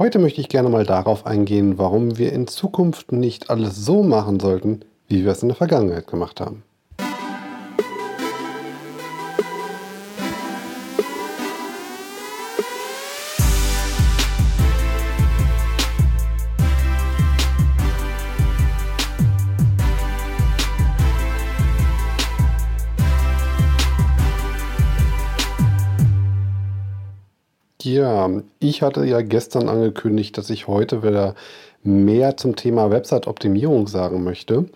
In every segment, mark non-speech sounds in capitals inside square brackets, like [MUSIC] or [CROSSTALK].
Heute möchte ich gerne mal darauf eingehen, warum wir in Zukunft nicht alles so machen sollten, wie wir es in der Vergangenheit gemacht haben. Ja, ich hatte ja gestern angekündigt, dass ich heute wieder mehr zum Thema Website-Optimierung sagen möchte.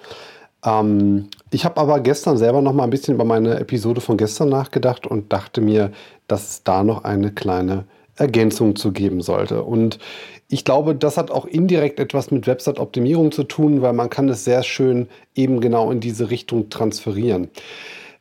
Ähm, ich habe aber gestern selber noch mal ein bisschen über meine Episode von gestern nachgedacht und dachte mir, dass es da noch eine kleine Ergänzung zu geben sollte. Und ich glaube, das hat auch indirekt etwas mit Website-Optimierung zu tun, weil man kann es sehr schön eben genau in diese Richtung transferieren.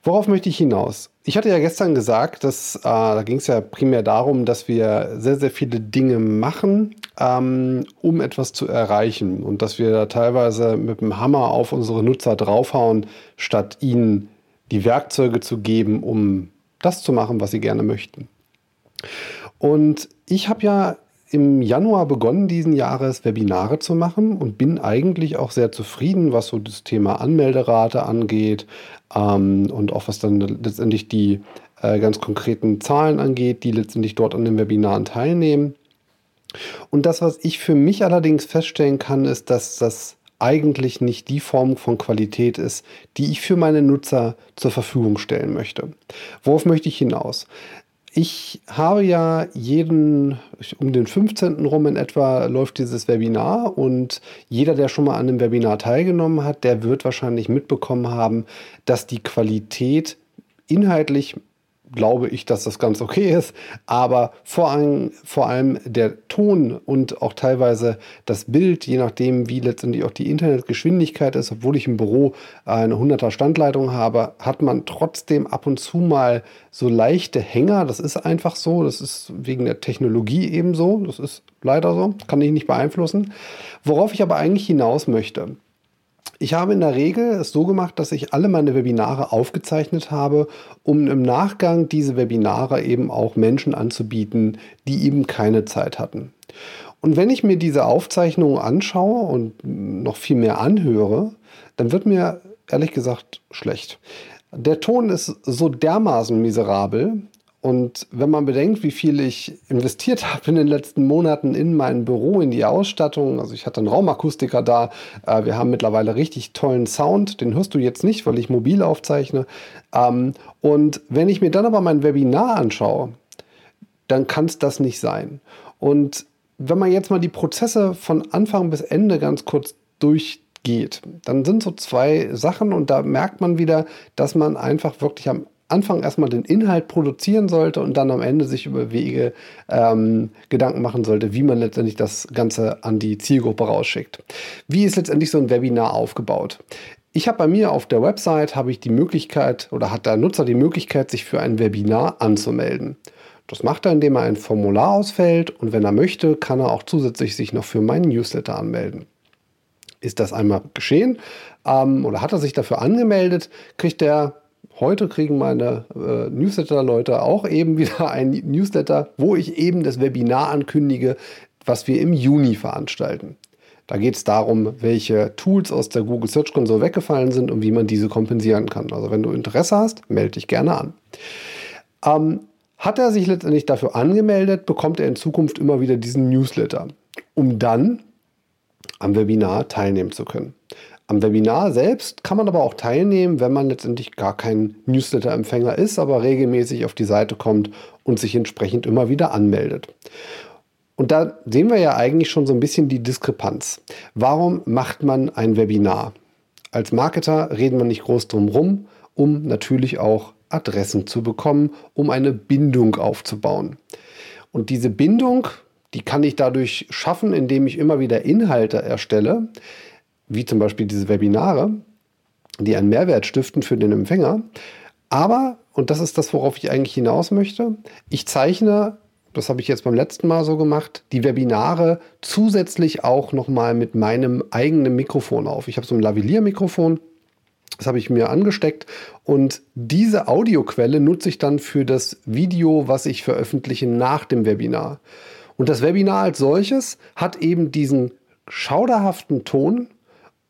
Worauf möchte ich hinaus? Ich hatte ja gestern gesagt, dass äh, da ging es ja primär darum, dass wir sehr, sehr viele Dinge machen, ähm, um etwas zu erreichen und dass wir da teilweise mit dem Hammer auf unsere Nutzer draufhauen, statt ihnen die Werkzeuge zu geben, um das zu machen, was sie gerne möchten. Und ich habe ja im Januar begonnen, diesen Jahres Webinare zu machen und bin eigentlich auch sehr zufrieden, was so das Thema Anmelderate angeht ähm, und auch was dann letztendlich die äh, ganz konkreten Zahlen angeht, die letztendlich dort an den Webinaren teilnehmen. Und das, was ich für mich allerdings feststellen kann, ist, dass das eigentlich nicht die Form von Qualität ist, die ich für meine Nutzer zur Verfügung stellen möchte. Worauf möchte ich hinaus? Ich habe ja jeden, um den 15. rum in etwa läuft dieses Webinar und jeder, der schon mal an dem Webinar teilgenommen hat, der wird wahrscheinlich mitbekommen haben, dass die Qualität inhaltlich glaube ich, dass das ganz okay ist. Aber vor allem, vor allem der Ton und auch teilweise das Bild, je nachdem, wie letztendlich auch die Internetgeschwindigkeit ist, obwohl ich im Büro eine 100er Standleitung habe, hat man trotzdem ab und zu mal so leichte Hänger. Das ist einfach so. Das ist wegen der Technologie eben so. Das ist leider so. Kann ich nicht beeinflussen. Worauf ich aber eigentlich hinaus möchte. Ich habe in der Regel es so gemacht, dass ich alle meine Webinare aufgezeichnet habe, um im Nachgang diese Webinare eben auch Menschen anzubieten, die eben keine Zeit hatten. Und wenn ich mir diese Aufzeichnungen anschaue und noch viel mehr anhöre, dann wird mir ehrlich gesagt schlecht. Der Ton ist so dermaßen miserabel, und wenn man bedenkt, wie viel ich investiert [LAUGHS] habe in den letzten Monaten in mein Büro, in die Ausstattung, also ich hatte einen Raumakustiker da, äh, wir haben mittlerweile richtig tollen Sound, den hörst du jetzt nicht, weil ich mobil aufzeichne. Ähm, und wenn ich mir dann aber mein Webinar anschaue, dann kann es das nicht sein. Und wenn man jetzt mal die Prozesse von Anfang bis Ende ganz kurz durchgeht, dann sind so zwei Sachen und da merkt man wieder, dass man einfach wirklich am Anfang erstmal den Inhalt produzieren sollte und dann am Ende sich über Wege ähm, Gedanken machen sollte, wie man letztendlich das Ganze an die Zielgruppe rausschickt. Wie ist letztendlich so ein Webinar aufgebaut? Ich habe bei mir auf der Website habe ich die Möglichkeit oder hat der Nutzer die Möglichkeit, sich für ein Webinar anzumelden. Das macht er, indem er ein Formular ausfällt und wenn er möchte, kann er auch zusätzlich sich noch für meinen Newsletter anmelden. Ist das einmal geschehen ähm, oder hat er sich dafür angemeldet, kriegt er Heute kriegen meine äh, Newsletter-Leute auch eben [LAUGHS] wieder ein Newsletter, wo ich eben das Webinar ankündige, was wir im Juni veranstalten. Da geht es darum, welche Tools aus der Google Search Console weggefallen sind und wie man diese kompensieren kann. Also wenn du Interesse hast, melde dich gerne an. Ähm, hat er sich letztendlich dafür angemeldet, bekommt er in Zukunft immer wieder diesen Newsletter, um dann am Webinar teilnehmen zu können. Am Webinar selbst kann man aber auch teilnehmen, wenn man letztendlich gar kein Newsletter-Empfänger ist, aber regelmäßig auf die Seite kommt und sich entsprechend immer wieder anmeldet. Und da sehen wir ja eigentlich schon so ein bisschen die Diskrepanz. Warum macht man ein Webinar? Als Marketer reden wir nicht groß drum rum, um natürlich auch Adressen zu bekommen, um eine Bindung aufzubauen. Und diese Bindung, die kann ich dadurch schaffen, indem ich immer wieder Inhalte erstelle, wie zum Beispiel diese Webinare, die einen Mehrwert stiften für den Empfänger. Aber, und das ist das, worauf ich eigentlich hinaus möchte, ich zeichne, das habe ich jetzt beim letzten Mal so gemacht, die Webinare zusätzlich auch nochmal mit meinem eigenen Mikrofon auf. Ich habe so ein Lavalier-Mikrofon, das habe ich mir angesteckt und diese Audioquelle nutze ich dann für das Video, was ich veröffentliche nach dem Webinar. Und das Webinar als solches hat eben diesen schauderhaften Ton.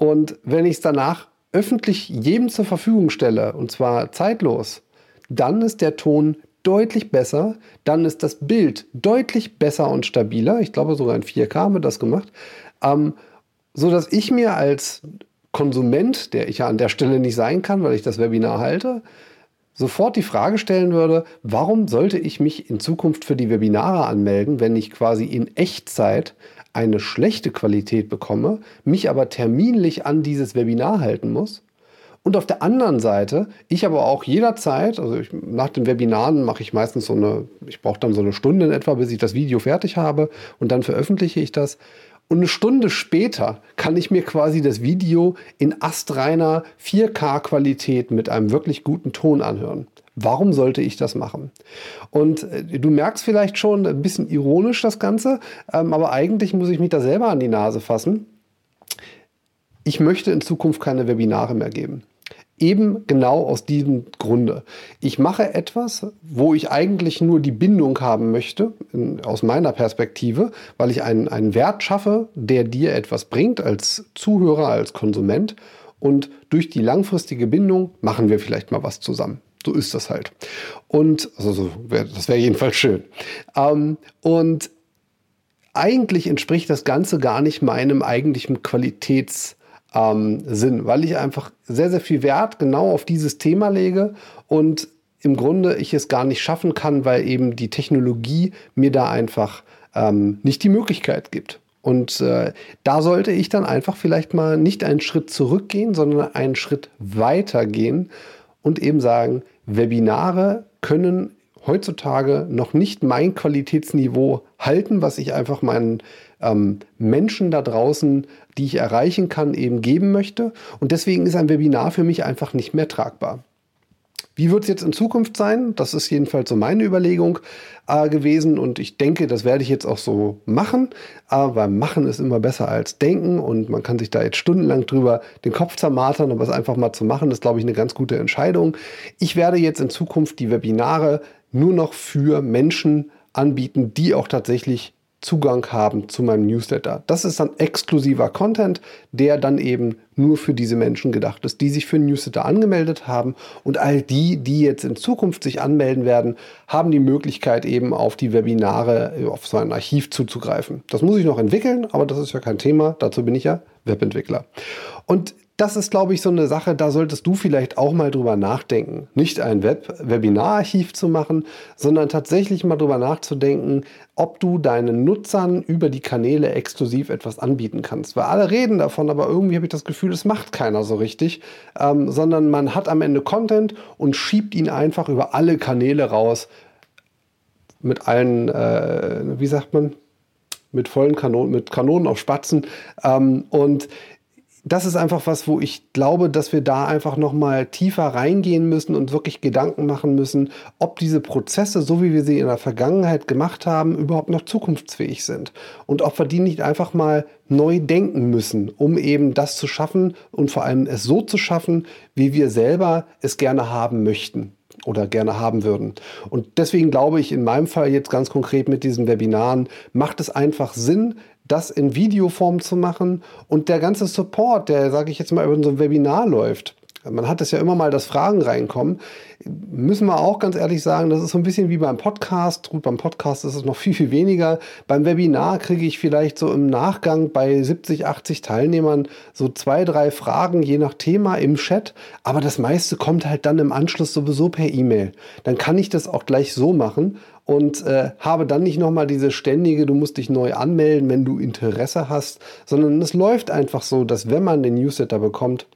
Und wenn ich es danach öffentlich jedem zur Verfügung stelle, und zwar zeitlos, dann ist der Ton deutlich besser, dann ist das Bild deutlich besser und stabiler. Ich glaube, sogar in 4K haben wir das gemacht. Ähm, so dass ich mir als Konsument, der ich ja an der Stelle nicht sein kann, weil ich das Webinar halte, sofort die Frage stellen würde, warum sollte ich mich in Zukunft für die Webinare anmelden, wenn ich quasi in Echtzeit eine schlechte Qualität bekomme, mich aber terminlich an dieses Webinar halten muss? Und auf der anderen Seite, ich aber auch jederzeit, also ich, nach den Webinaren mache ich meistens so eine, ich brauche dann so eine Stunde in etwa, bis ich das Video fertig habe und dann veröffentliche ich das. Und eine Stunde später kann ich mir quasi das Video in astreiner 4K-Qualität mit einem wirklich guten Ton anhören. Warum sollte ich das machen? Und äh, du merkst vielleicht schon ein bisschen ironisch das Ganze, ähm, aber eigentlich muss ich mich da selber an die Nase fassen. Ich möchte in Zukunft keine Webinare mehr geben. Eben genau aus diesem Grunde. Ich mache etwas, wo ich eigentlich nur die Bindung haben möchte, in, aus meiner Perspektive, weil ich einen, einen Wert schaffe, der dir etwas bringt als Zuhörer, als Konsument. Und durch die langfristige Bindung machen wir vielleicht mal was zusammen. So ist das halt. Und also so wär, das wäre jedenfalls schön. Ähm, und eigentlich entspricht das Ganze gar nicht meinem eigentlichen Qualitäts- ähm, Sinn, weil ich einfach sehr, sehr viel Wert genau auf dieses Thema lege und im Grunde ich es gar nicht schaffen kann, weil eben die Technologie mir da einfach ähm, nicht die Möglichkeit gibt. Und äh, da sollte ich dann einfach vielleicht mal nicht einen Schritt zurückgehen, sondern einen Schritt weiter gehen und eben sagen, Webinare können heutzutage noch nicht mein Qualitätsniveau halten, was ich einfach meinen ähm, Menschen da draußen, die ich erreichen kann, eben geben möchte. Und deswegen ist ein Webinar für mich einfach nicht mehr tragbar. Wie wird es jetzt in Zukunft sein? Das ist jedenfalls so meine Überlegung äh, gewesen und ich denke, das werde ich jetzt auch so machen, äh, weil machen ist immer besser als denken und man kann sich da jetzt stundenlang drüber den Kopf zermartern, aber es einfach mal zu machen, ist, glaube ich, eine ganz gute Entscheidung. Ich werde jetzt in Zukunft die Webinare nur noch für Menschen anbieten, die auch tatsächlich Zugang haben zu meinem Newsletter. Das ist dann exklusiver Content, der dann eben nur für diese Menschen gedacht ist, die sich für Newsletter angemeldet haben. Und all die, die jetzt in Zukunft sich anmelden werden, haben die Möglichkeit eben auf die Webinare, auf so ein Archiv zuzugreifen. Das muss ich noch entwickeln, aber das ist ja kein Thema. Dazu bin ich ja Webentwickler. Und das ist, glaube ich, so eine Sache, da solltest du vielleicht auch mal drüber nachdenken. Nicht ein Web Webinararchiv zu machen, sondern tatsächlich mal drüber nachzudenken, ob du deinen Nutzern über die Kanäle exklusiv etwas anbieten kannst. Weil alle reden davon, aber irgendwie habe ich das Gefühl, es macht keiner so richtig, ähm, sondern man hat am Ende Content und schiebt ihn einfach über alle Kanäle raus. Mit allen, äh, wie sagt man, mit vollen Kanonen, mit Kanonen auf Spatzen. Ähm, und das ist einfach was, wo ich glaube, dass wir da einfach noch mal tiefer reingehen müssen und wirklich Gedanken machen müssen, ob diese Prozesse, so wie wir sie in der Vergangenheit gemacht haben, überhaupt noch zukunftsfähig sind. Und ob wir die nicht einfach mal neu denken müssen, um eben das zu schaffen und vor allem es so zu schaffen, wie wir selber es gerne haben möchten oder gerne haben würden. Und deswegen glaube ich in meinem Fall jetzt ganz konkret mit diesen Webinaren, macht es einfach Sinn, das in Videoform zu machen und der ganze Support, der, sage ich jetzt mal, über so ein Webinar läuft. Man hat es ja immer mal, dass Fragen reinkommen. Müssen wir auch ganz ehrlich sagen, das ist so ein bisschen wie beim Podcast. Gut, beim Podcast ist es noch viel, viel weniger. Beim Webinar kriege ich vielleicht so im Nachgang bei 70, 80 Teilnehmern so zwei, drei Fragen je nach Thema im Chat. Aber das meiste kommt halt dann im Anschluss sowieso per E-Mail. Dann kann ich das auch gleich so machen und äh, habe dann nicht nochmal diese ständige, du musst dich neu anmelden, wenn du Interesse hast, sondern es läuft einfach so, dass wenn man den Newsletter bekommt,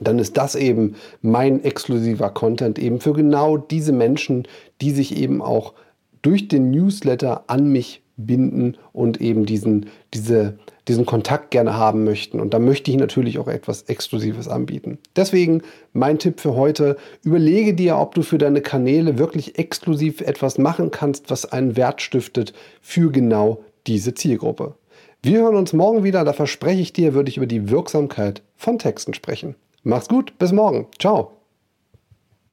dann ist das eben mein exklusiver Content eben für genau diese Menschen, die sich eben auch durch den Newsletter an mich binden und eben diesen, diese, diesen Kontakt gerne haben möchten. Und da möchte ich natürlich auch etwas Exklusives anbieten. Deswegen mein Tipp für heute, überlege dir, ob du für deine Kanäle wirklich exklusiv etwas machen kannst, was einen Wert stiftet für genau diese Zielgruppe. Wir hören uns morgen wieder, da verspreche ich dir, würde ich über die Wirksamkeit von Texten sprechen. Mach's gut, bis morgen. Ciao.